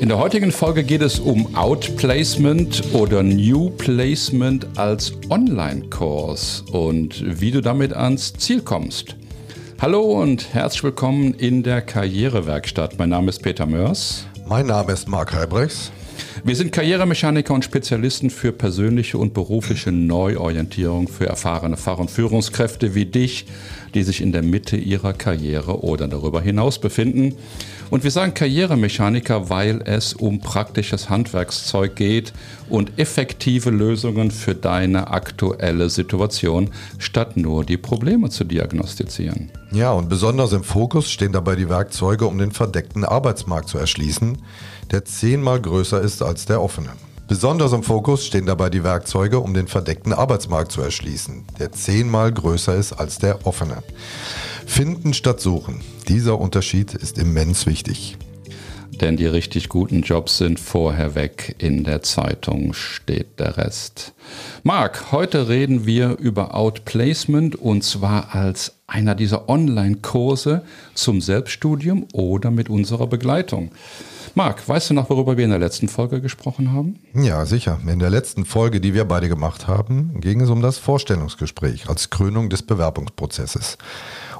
In der heutigen Folge geht es um Outplacement oder New Placement als Online-Kurs und wie du damit ans Ziel kommst. Hallo und herzlich willkommen in der Karrierewerkstatt. Mein Name ist Peter Mörs. Mein Name ist Marc Halbrechts. Wir sind Karrieremechaniker und Spezialisten für persönliche und berufliche Neuorientierung für erfahrene Fach- und Führungskräfte wie dich, die sich in der Mitte ihrer Karriere oder darüber hinaus befinden. Und wir sagen Karrieremechaniker, weil es um praktisches Handwerkszeug geht und effektive Lösungen für deine aktuelle Situation, statt nur die Probleme zu diagnostizieren. Ja, und besonders im Fokus stehen dabei die Werkzeuge, um den verdeckten Arbeitsmarkt zu erschließen, der zehnmal größer ist als der offene. Besonders im Fokus stehen dabei die Werkzeuge, um den verdeckten Arbeitsmarkt zu erschließen, der zehnmal größer ist als der offene. Finden statt suchen. Dieser Unterschied ist immens wichtig. Denn die richtig guten Jobs sind vorher weg. In der Zeitung steht der Rest. Marc, heute reden wir über Outplacement und zwar als einer dieser Online-Kurse zum Selbststudium oder mit unserer Begleitung. Marc, weißt du noch, worüber wir in der letzten Folge gesprochen haben? Ja, sicher. In der letzten Folge, die wir beide gemacht haben, ging es um das Vorstellungsgespräch als Krönung des Bewerbungsprozesses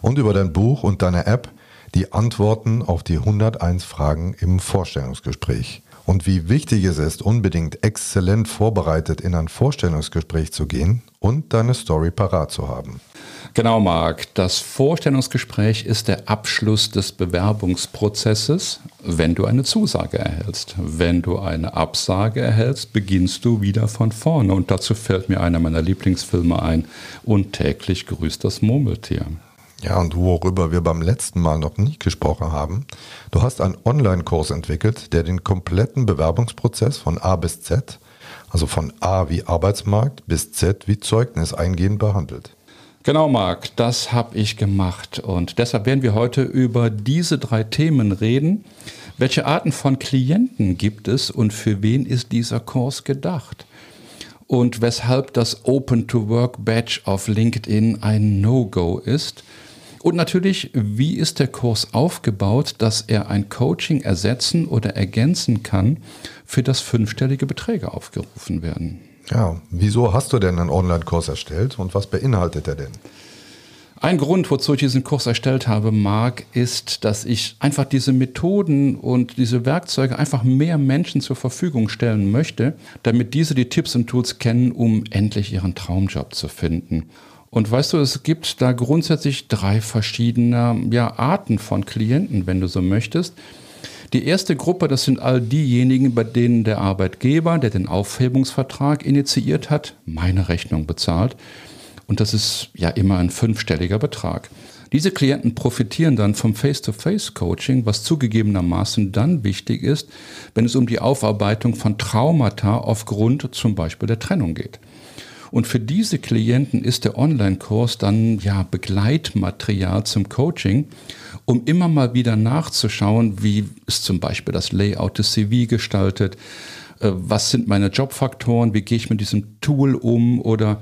und über dein Buch und deine App die Antworten auf die 101 Fragen im Vorstellungsgespräch. Und wie wichtig es ist, unbedingt exzellent vorbereitet in ein Vorstellungsgespräch zu gehen und deine Story parat zu haben. Genau, Marc. Das Vorstellungsgespräch ist der Abschluss des Bewerbungsprozesses, wenn du eine Zusage erhältst. Wenn du eine Absage erhältst, beginnst du wieder von vorne. Und dazu fällt mir einer meiner Lieblingsfilme ein. Und täglich grüßt das Murmeltier. Ja, und worüber wir beim letzten Mal noch nicht gesprochen haben, du hast einen Online-Kurs entwickelt, der den kompletten Bewerbungsprozess von A bis Z, also von A wie Arbeitsmarkt bis Z wie Zeugnis eingehend behandelt. Genau, Marc, das habe ich gemacht. Und deshalb werden wir heute über diese drei Themen reden. Welche Arten von Klienten gibt es und für wen ist dieser Kurs gedacht? Und weshalb das Open to Work Badge auf LinkedIn ein No-Go ist und natürlich, wie ist der Kurs aufgebaut, dass er ein Coaching ersetzen oder ergänzen kann, für das fünfstellige Beträge aufgerufen werden? Ja, wieso hast du denn einen Online-Kurs erstellt und was beinhaltet er denn? Ein Grund, wozu ich diesen Kurs erstellt habe, Marc, ist, dass ich einfach diese Methoden und diese Werkzeuge einfach mehr Menschen zur Verfügung stellen möchte, damit diese die Tipps und Tools kennen, um endlich ihren Traumjob zu finden. Und weißt du, es gibt da grundsätzlich drei verschiedene ja, Arten von Klienten, wenn du so möchtest. Die erste Gruppe, das sind all diejenigen, bei denen der Arbeitgeber, der den Aufhebungsvertrag initiiert hat, meine Rechnung bezahlt. Und das ist ja immer ein fünfstelliger Betrag. Diese Klienten profitieren dann vom Face-to-Face-Coaching, was zugegebenermaßen dann wichtig ist, wenn es um die Aufarbeitung von Traumata aufgrund zum Beispiel der Trennung geht. Und für diese Klienten ist der Online-Kurs dann ja Begleitmaterial zum Coaching, um immer mal wieder nachzuschauen, wie ist zum Beispiel das Layout des CV gestaltet, äh, was sind meine Jobfaktoren, wie gehe ich mit diesem Tool um oder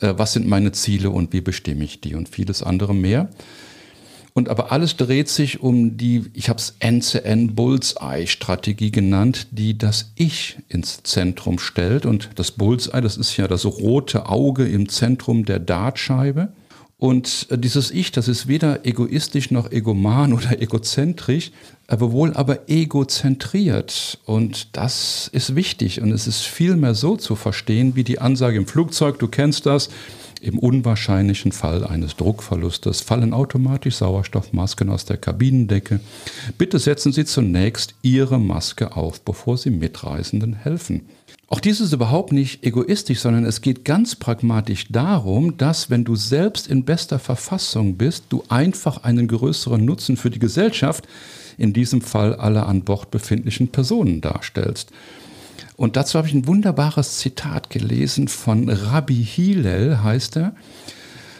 äh, was sind meine Ziele und wie bestimme ich die und vieles andere mehr. Und aber alles dreht sich um die, ich habe es End-to-End Bullseye-Strategie genannt, die das Ich ins Zentrum stellt. Und das Bullseye, das ist ja das rote Auge im Zentrum der Dartscheibe. Und äh, dieses Ich, das ist weder egoistisch noch egoman oder egozentrisch, aber wohl aber egozentriert. Und das ist wichtig. Und es ist vielmehr so zu verstehen, wie die Ansage im Flugzeug, du kennst das, im unwahrscheinlichen Fall eines Druckverlustes fallen automatisch Sauerstoffmasken aus der Kabinendecke. Bitte setzen Sie zunächst Ihre Maske auf, bevor Sie Mitreisenden helfen. Auch dies ist überhaupt nicht egoistisch, sondern es geht ganz pragmatisch darum, dass wenn du selbst in bester Verfassung bist, du einfach einen größeren Nutzen für die Gesellschaft, in diesem Fall alle an Bord befindlichen Personen darstellst. Und dazu habe ich ein wunderbares Zitat gelesen von Rabbi Hillel, heißt er,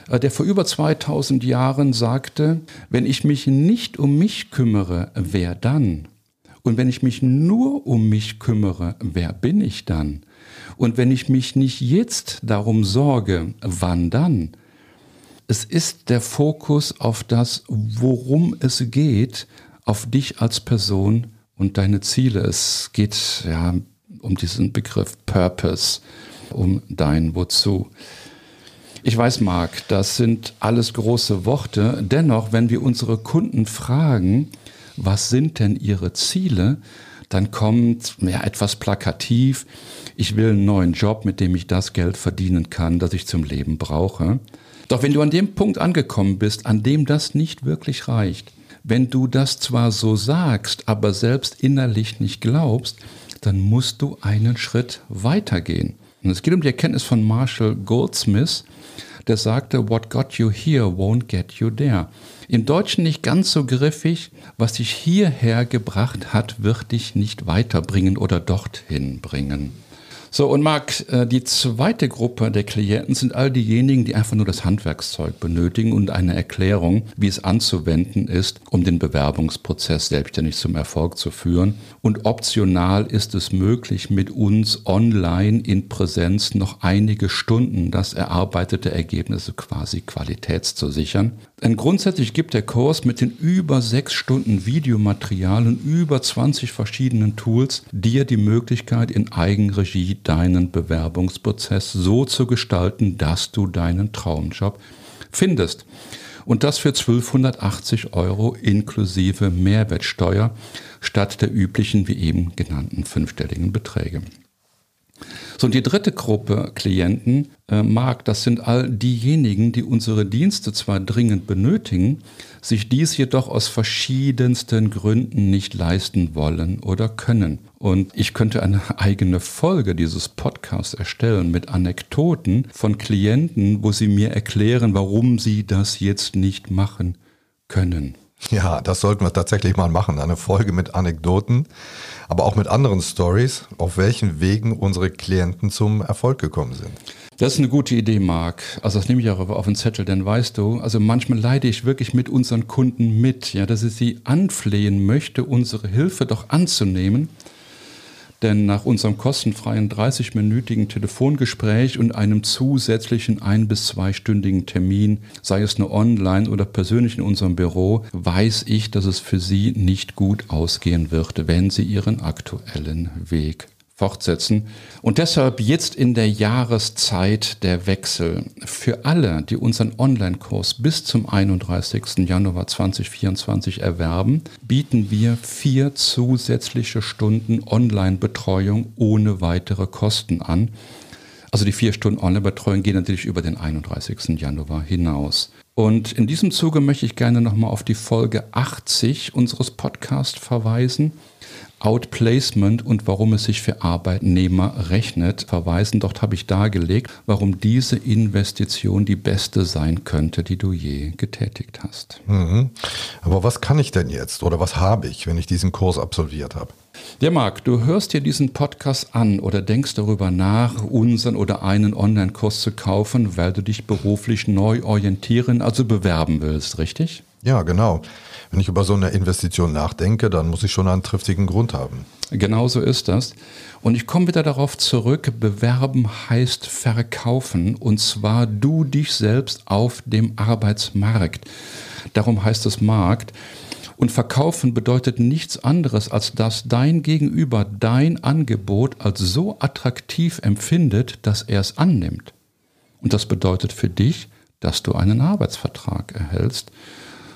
äh, der vor über 2000 Jahren sagte, wenn ich mich nicht um mich kümmere, wer dann? Und wenn ich mich nur um mich kümmere, wer bin ich dann? Und wenn ich mich nicht jetzt darum sorge, wann dann? Es ist der Fokus auf das, worum es geht, auf dich als Person und deine Ziele. Es geht ja um diesen Begriff Purpose, um dein Wozu. Ich weiß, Marc, das sind alles große Worte. Dennoch, wenn wir unsere Kunden fragen, was sind denn ihre Ziele, dann kommt ja etwas plakativ, ich will einen neuen Job, mit dem ich das Geld verdienen kann, das ich zum Leben brauche. Doch wenn du an dem Punkt angekommen bist, an dem das nicht wirklich reicht, wenn du das zwar so sagst, aber selbst innerlich nicht glaubst, dann musst du einen Schritt weitergehen. Und es geht um die Erkenntnis von Marshall Goldsmith, der sagte, What got you here won't get you there. Im Deutschen nicht ganz so griffig, was dich hierher gebracht hat, wird dich nicht weiterbringen oder dorthin bringen. So, und Marc, äh, die zweite Gruppe der Klienten sind all diejenigen, die einfach nur das Handwerkszeug benötigen und eine Erklärung, wie es anzuwenden ist, um den Bewerbungsprozess selbstständig zum Erfolg zu führen. Und optional ist es möglich, mit uns online in Präsenz noch einige Stunden das erarbeitete Ergebnisse quasi qualitätszusichern. Denn grundsätzlich gibt der Kurs mit den über sechs Stunden Videomaterial und über 20 verschiedenen Tools dir die Möglichkeit, in Eigenregie deinen Bewerbungsprozess so zu gestalten, dass du deinen Traumjob findest. Und das für 1280 Euro inklusive Mehrwertsteuer statt der üblichen, wie eben genannten fünfstelligen Beträge. So, und die dritte Gruppe Klienten äh, mag, das sind all diejenigen, die unsere Dienste zwar dringend benötigen, sich dies jedoch aus verschiedensten Gründen nicht leisten wollen oder können. Und ich könnte eine eigene Folge dieses Podcasts erstellen mit Anekdoten von Klienten, wo sie mir erklären, warum sie das jetzt nicht machen können. Ja, das sollten wir tatsächlich mal machen. Eine Folge mit Anekdoten, aber auch mit anderen Stories, auf welchen Wegen unsere Klienten zum Erfolg gekommen sind. Das ist eine gute Idee, Marc. Also das nehme ich auch auf den Zettel, denn weißt du, also manchmal leide ich wirklich mit unseren Kunden mit, ja, dass ich sie anflehen möchte, unsere Hilfe doch anzunehmen. Denn nach unserem kostenfreien 30-minütigen Telefongespräch und einem zusätzlichen ein- bis zweistündigen Termin, sei es nur online oder persönlich in unserem Büro, weiß ich, dass es für Sie nicht gut ausgehen wird, wenn Sie Ihren aktuellen Weg fortsetzen. Und deshalb jetzt in der Jahreszeit der Wechsel für alle, die unseren Online-Kurs bis zum 31. Januar 2024 erwerben, bieten wir vier zusätzliche Stunden Online-Betreuung ohne weitere Kosten an. Also die vier Stunden Online-Betreuung gehen natürlich über den 31. Januar hinaus. Und in diesem Zuge möchte ich gerne nochmal auf die Folge 80 unseres Podcasts verweisen. Outplacement und warum es sich für Arbeitnehmer rechnet, verweisen. Dort habe ich dargelegt, warum diese Investition die beste sein könnte, die du je getätigt hast. Mhm. Aber was kann ich denn jetzt oder was habe ich, wenn ich diesen Kurs absolviert habe? Ja, Marc, du hörst dir diesen Podcast an oder denkst darüber nach, unseren oder einen Online-Kurs zu kaufen, weil du dich beruflich neu orientieren, also bewerben willst, richtig? Ja, genau. Wenn ich über so eine Investition nachdenke, dann muss ich schon einen triftigen Grund haben. Genau so ist das. Und ich komme wieder darauf zurück, bewerben heißt verkaufen und zwar du dich selbst auf dem Arbeitsmarkt. Darum heißt es Markt. Und verkaufen bedeutet nichts anderes, als dass dein Gegenüber dein Angebot als so attraktiv empfindet, dass er es annimmt. Und das bedeutet für dich, dass du einen Arbeitsvertrag erhältst.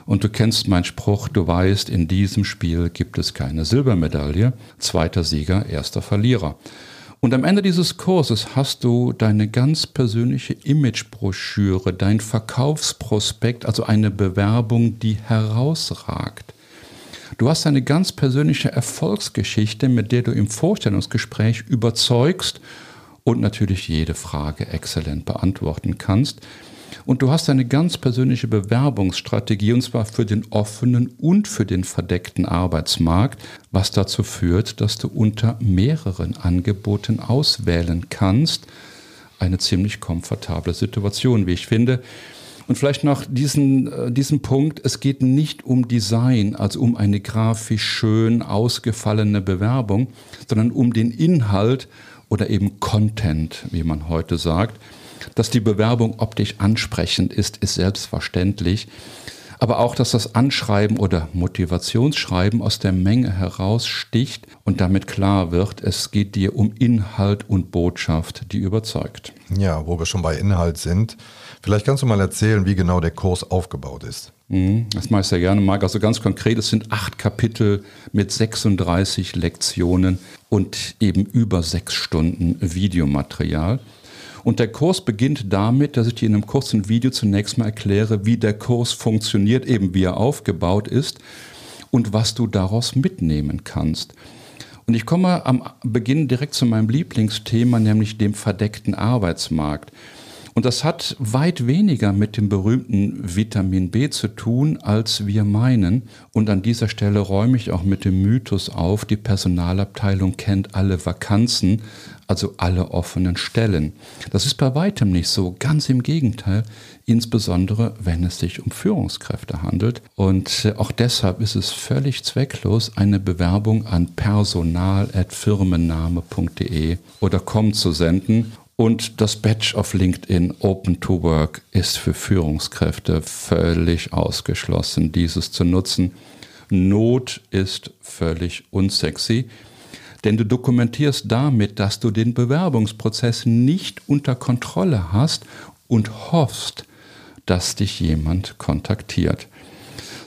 Und du kennst meinen Spruch, du weißt, in diesem Spiel gibt es keine Silbermedaille. Zweiter Sieger, erster Verlierer. Und am Ende dieses Kurses hast du deine ganz persönliche Imagebroschüre, dein Verkaufsprospekt, also eine Bewerbung, die herausragt. Du hast eine ganz persönliche Erfolgsgeschichte, mit der du im Vorstellungsgespräch überzeugst und natürlich jede Frage exzellent beantworten kannst. Und du hast eine ganz persönliche Bewerbungsstrategie, und zwar für den offenen und für den verdeckten Arbeitsmarkt, was dazu führt, dass du unter mehreren Angeboten auswählen kannst. Eine ziemlich komfortable Situation, wie ich finde. Und vielleicht noch diesen, äh, diesen Punkt, es geht nicht um Design, also um eine grafisch schön ausgefallene Bewerbung, sondern um den Inhalt oder eben Content, wie man heute sagt. Dass die Bewerbung optisch ansprechend ist, ist selbstverständlich. aber auch, dass das Anschreiben oder Motivationsschreiben aus der Menge heraussticht und damit klar wird, es geht dir um Inhalt und Botschaft, die überzeugt. Ja, wo wir schon bei Inhalt sind, vielleicht kannst du mal erzählen, wie genau der Kurs aufgebaut ist. Mhm, das mache ich sehr gerne, Marc. Also ganz konkret, es sind acht Kapitel mit 36 Lektionen und eben über sechs Stunden Videomaterial. Und der Kurs beginnt damit, dass ich dir in einem kurzen Video zunächst mal erkläre, wie der Kurs funktioniert, eben wie er aufgebaut ist und was du daraus mitnehmen kannst. Und ich komme am Beginn direkt zu meinem Lieblingsthema, nämlich dem verdeckten Arbeitsmarkt. Und das hat weit weniger mit dem berühmten Vitamin B zu tun, als wir meinen. Und an dieser Stelle räume ich auch mit dem Mythos auf, die Personalabteilung kennt alle Vakanzen, also alle offenen Stellen. Das ist bei weitem nicht so, ganz im Gegenteil, insbesondere wenn es sich um Führungskräfte handelt. Und äh, auch deshalb ist es völlig zwecklos, eine Bewerbung an personal.firmenname.de oder com zu senden und das Badge of LinkedIn Open to Work ist für Führungskräfte völlig ausgeschlossen, dieses zu nutzen. Not ist völlig unsexy, denn du dokumentierst damit, dass du den Bewerbungsprozess nicht unter Kontrolle hast und hoffst, dass dich jemand kontaktiert.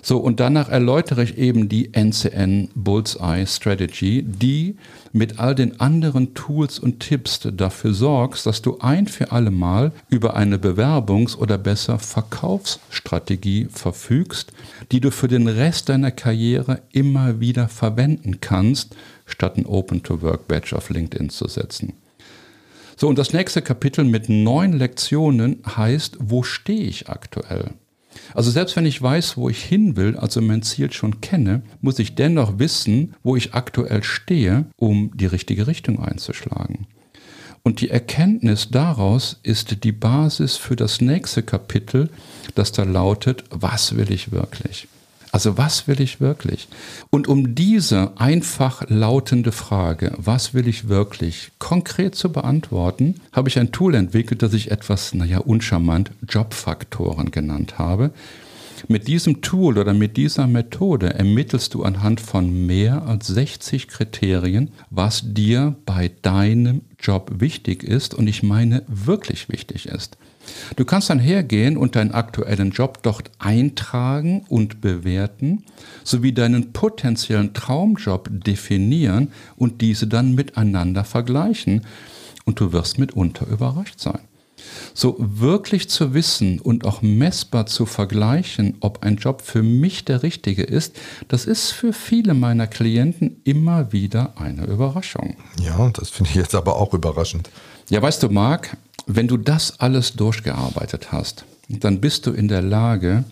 So, und danach erläutere ich eben die NCN Bullseye Strategy, die mit all den anderen Tools und Tipps dafür sorgst, dass du ein für alle Mal über eine Bewerbungs- oder besser Verkaufsstrategie verfügst, die du für den Rest deiner Karriere immer wieder verwenden kannst, statt ein Open-to-Work-Badge auf LinkedIn zu setzen. So, und das nächste Kapitel mit neun Lektionen heißt, wo stehe ich aktuell? Also selbst wenn ich weiß, wo ich hin will, also mein Ziel schon kenne, muss ich dennoch wissen, wo ich aktuell stehe, um die richtige Richtung einzuschlagen. Und die Erkenntnis daraus ist die Basis für das nächste Kapitel, das da lautet, was will ich wirklich? Also was will ich wirklich? Und um diese einfach lautende Frage, was will ich wirklich, konkret zu beantworten, habe ich ein Tool entwickelt, das ich etwas, naja, uncharmant Jobfaktoren genannt habe. Mit diesem Tool oder mit dieser Methode ermittelst du anhand von mehr als 60 Kriterien, was dir bei deinem Job wichtig ist und ich meine wirklich wichtig ist. Du kannst dann hergehen und deinen aktuellen Job dort eintragen und bewerten, sowie deinen potenziellen Traumjob definieren und diese dann miteinander vergleichen. Und du wirst mitunter überrascht sein. So wirklich zu wissen und auch messbar zu vergleichen, ob ein Job für mich der richtige ist, das ist für viele meiner Klienten immer wieder eine Überraschung. Ja, das finde ich jetzt aber auch überraschend. Ja, weißt du, Marc, wenn du das alles durchgearbeitet hast, dann bist du in der Lage,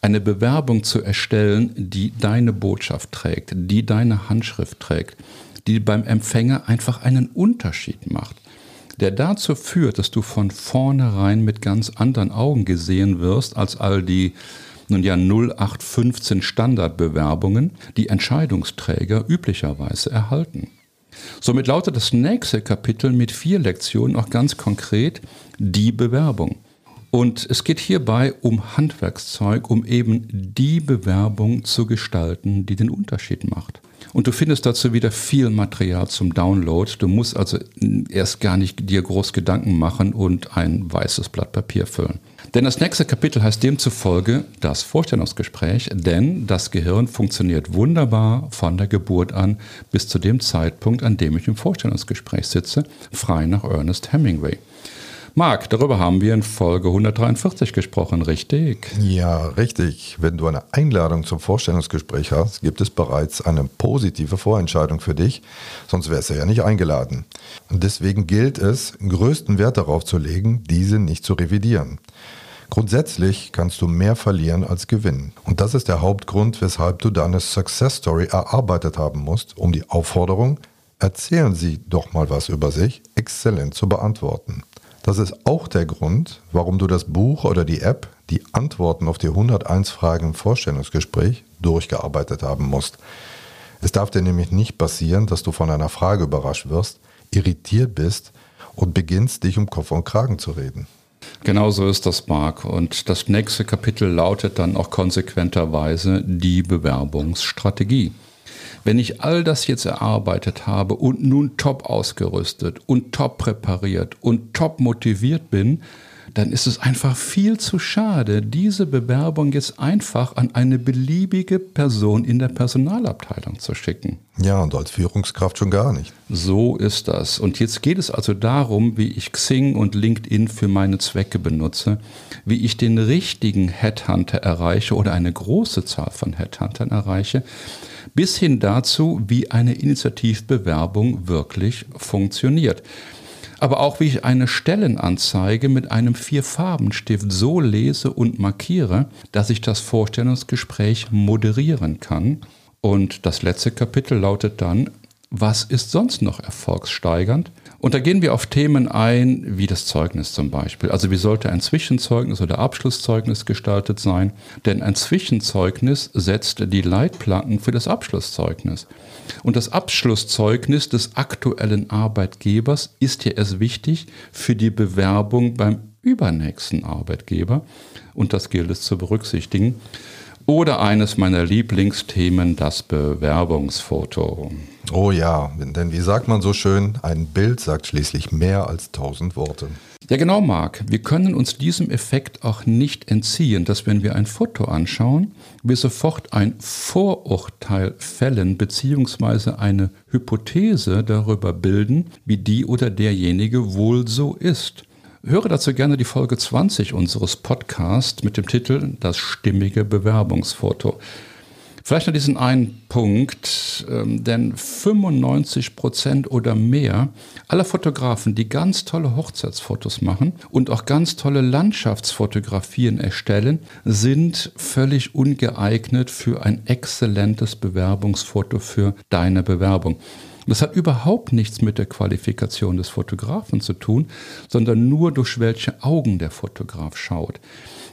eine Bewerbung zu erstellen, die deine Botschaft trägt, die deine Handschrift trägt, die beim Empfänger einfach einen Unterschied macht, der dazu führt, dass du von vornherein mit ganz anderen Augen gesehen wirst als all die nun ja 0815 Standardbewerbungen, die Entscheidungsträger üblicherweise erhalten. Somit lautet das nächste Kapitel mit vier Lektionen auch ganz konkret die Bewerbung. Und es geht hierbei um Handwerkszeug, um eben die Bewerbung zu gestalten, die den Unterschied macht. Und du findest dazu wieder viel Material zum Download. Du musst also erst gar nicht dir groß Gedanken machen und ein weißes Blatt Papier füllen. Denn das nächste Kapitel heißt demzufolge das Vorstellungsgespräch, denn das Gehirn funktioniert wunderbar von der Geburt an bis zu dem Zeitpunkt, an dem ich im Vorstellungsgespräch sitze, frei nach Ernest Hemingway. Marc, darüber haben wir in Folge 143 gesprochen, richtig? Ja, richtig. Wenn du eine Einladung zum Vorstellungsgespräch hast, gibt es bereits eine positive Vorentscheidung für dich, sonst wärst du ja nicht eingeladen. Und deswegen gilt es, größten Wert darauf zu legen, diese nicht zu revidieren. Grundsätzlich kannst du mehr verlieren als gewinnen. Und das ist der Hauptgrund, weshalb du deine Success Story erarbeitet haben musst, um die Aufforderung, erzählen Sie doch mal was über sich, exzellent zu beantworten. Das ist auch der Grund, warum du das Buch oder die App, die Antworten auf die 101 Fragen im Vorstellungsgespräch, durchgearbeitet haben musst. Es darf dir nämlich nicht passieren, dass du von einer Frage überrascht wirst, irritiert bist und beginnst, dich um Kopf und Kragen zu reden. Genau so ist das, Marc. Und das nächste Kapitel lautet dann auch konsequenterweise die Bewerbungsstrategie. Wenn ich all das jetzt erarbeitet habe und nun top ausgerüstet und top präpariert und top motiviert bin, dann ist es einfach viel zu schade, diese Bewerbung jetzt einfach an eine beliebige Person in der Personalabteilung zu schicken. Ja, und als Führungskraft schon gar nicht. So ist das. Und jetzt geht es also darum, wie ich Xing und LinkedIn für meine Zwecke benutze, wie ich den richtigen Headhunter erreiche oder eine große Zahl von Headhuntern erreiche, bis hin dazu, wie eine Initiativbewerbung wirklich funktioniert aber auch wie ich eine Stellenanzeige mit einem Vierfarbenstift so lese und markiere, dass ich das Vorstellungsgespräch moderieren kann. Und das letzte Kapitel lautet dann, was ist sonst noch erfolgssteigernd? Und da gehen wir auf Themen ein, wie das Zeugnis zum Beispiel. Also wie sollte ein Zwischenzeugnis oder Abschlusszeugnis gestaltet sein? Denn ein Zwischenzeugnis setzt die Leitplanken für das Abschlusszeugnis. Und das Abschlusszeugnis des aktuellen Arbeitgebers ist ja erst wichtig für die Bewerbung beim übernächsten Arbeitgeber. Und das gilt es zu berücksichtigen. Oder eines meiner Lieblingsthemen, das Bewerbungsfoto. Oh ja, denn wie sagt man so schön, ein Bild sagt schließlich mehr als tausend Worte. Ja, genau, Marc. Wir können uns diesem Effekt auch nicht entziehen, dass wenn wir ein Foto anschauen, wir sofort ein Vorurteil fällen bzw. eine Hypothese darüber bilden, wie die oder derjenige wohl so ist. Höre dazu gerne die Folge 20 unseres Podcasts mit dem Titel Das stimmige Bewerbungsfoto. Vielleicht noch diesen einen Punkt, ähm, denn 95 Prozent oder mehr aller Fotografen, die ganz tolle Hochzeitsfotos machen und auch ganz tolle Landschaftsfotografien erstellen, sind völlig ungeeignet für ein exzellentes Bewerbungsfoto für deine Bewerbung. Das hat überhaupt nichts mit der Qualifikation des Fotografen zu tun, sondern nur durch welche Augen der Fotograf schaut.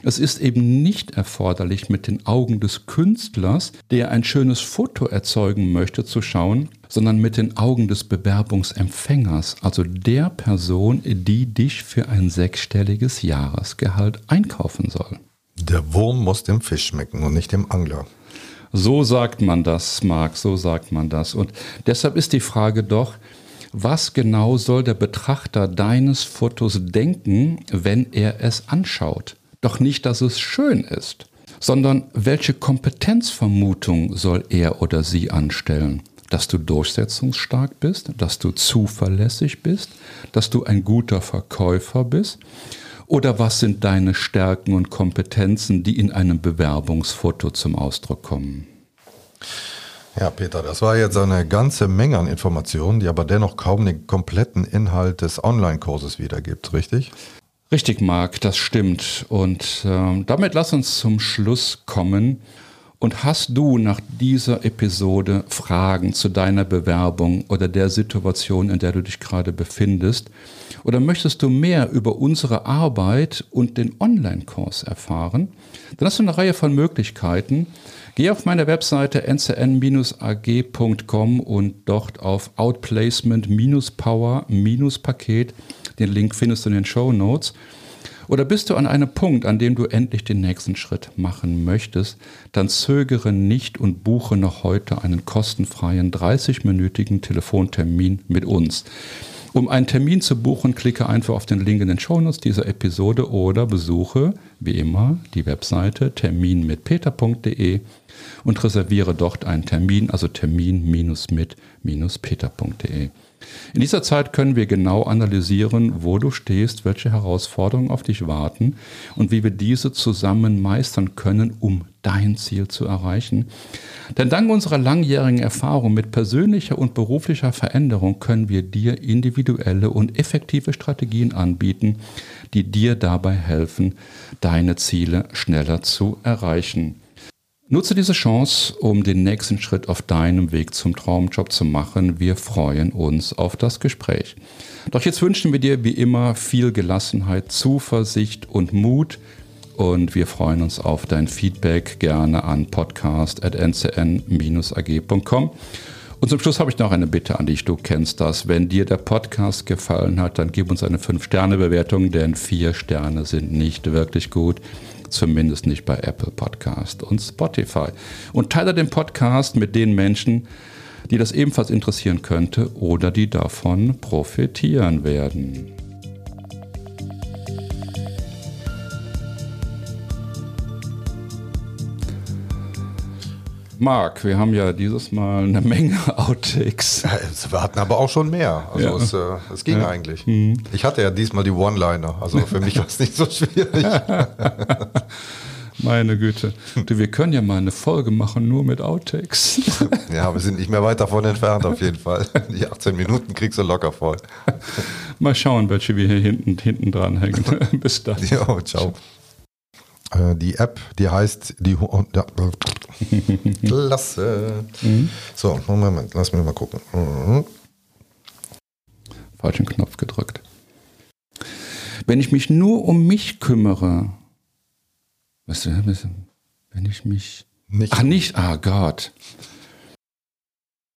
Es ist eben nicht erforderlich, mit den Augen des Künstlers, der ein schönes Foto erzeugen möchte, zu schauen, sondern mit den Augen des Bewerbungsempfängers, also der Person, die dich für ein sechsstelliges Jahresgehalt einkaufen soll. Der Wurm muss dem Fisch schmecken und nicht dem Angler. So sagt man das, Marc, so sagt man das. Und deshalb ist die Frage doch, was genau soll der Betrachter deines Fotos denken, wenn er es anschaut? Doch nicht, dass es schön ist, sondern welche Kompetenzvermutung soll er oder sie anstellen? Dass du durchsetzungsstark bist, dass du zuverlässig bist, dass du ein guter Verkäufer bist oder was sind deine Stärken und Kompetenzen, die in einem Bewerbungsfoto zum Ausdruck kommen? Ja, Peter, das war jetzt eine ganze Menge an Informationen, die aber dennoch kaum den kompletten Inhalt des Online-Kurses wiedergibt, richtig? Richtig, Marc, das stimmt. Und äh, damit lass uns zum Schluss kommen. Und hast du nach dieser Episode Fragen zu deiner Bewerbung oder der Situation, in der du dich gerade befindest? Oder möchtest du mehr über unsere Arbeit und den Online-Kurs erfahren? Dann hast du eine Reihe von Möglichkeiten. Geh auf meine Webseite ncn-ag.com und dort auf Outplacement-Power-Paket. Den Link findest du in den Show Notes. Oder bist du an einem Punkt, an dem du endlich den nächsten Schritt machen möchtest, dann zögere nicht und buche noch heute einen kostenfreien 30-minütigen Telefontermin mit uns. Um einen Termin zu buchen, klicke einfach auf den Link in den Shownotes dieser Episode oder besuche, wie immer, die Webseite terminmitpeter.de und reserviere dort einen Termin, also termin-mit-peter.de. In dieser Zeit können wir genau analysieren, wo du stehst, welche Herausforderungen auf dich warten und wie wir diese zusammen meistern können, um dein Ziel zu erreichen. Denn dank unserer langjährigen Erfahrung mit persönlicher und beruflicher Veränderung können wir dir individuelle und effektive Strategien anbieten, die dir dabei helfen, deine Ziele schneller zu erreichen. Nutze diese Chance, um den nächsten Schritt auf deinem Weg zum Traumjob zu machen. Wir freuen uns auf das Gespräch. Doch jetzt wünschen wir dir wie immer viel Gelassenheit, Zuversicht und Mut. Und wir freuen uns auf dein Feedback gerne an podcast.ncn-ag.com. Und zum Schluss habe ich noch eine Bitte an dich. Du kennst das. Wenn dir der Podcast gefallen hat, dann gib uns eine 5-Sterne-Bewertung, denn 4 Sterne sind nicht wirklich gut. Zumindest nicht bei Apple Podcast und Spotify. Und teile den Podcast mit den Menschen, die das ebenfalls interessieren könnte oder die davon profitieren werden. Marc, wir haben ja dieses Mal eine Menge Outtakes. wir hatten aber auch schon mehr. Also ja. es, äh, es, ging ja. eigentlich. Mhm. Ich hatte ja diesmal die One-Liner. Also für mich war es nicht so schwierig. Meine Güte. Du, wir können ja mal eine Folge machen, nur mit Outtakes. Ja, wir sind nicht mehr weit davon entfernt, auf jeden Fall. Die 18 Minuten kriegst du locker voll. Mal schauen, welche wir hier hinten, hinten dran hängen. Bis dann. Ja, ciao. Äh, die App, die heißt die ja, Klasse. Mhm. So, Moment, lass mich mal gucken. Mhm. Falschen Knopf gedrückt. Wenn ich mich nur um mich kümmere, was, wenn ich mich. Nicht. Ach, nicht, ah Gott.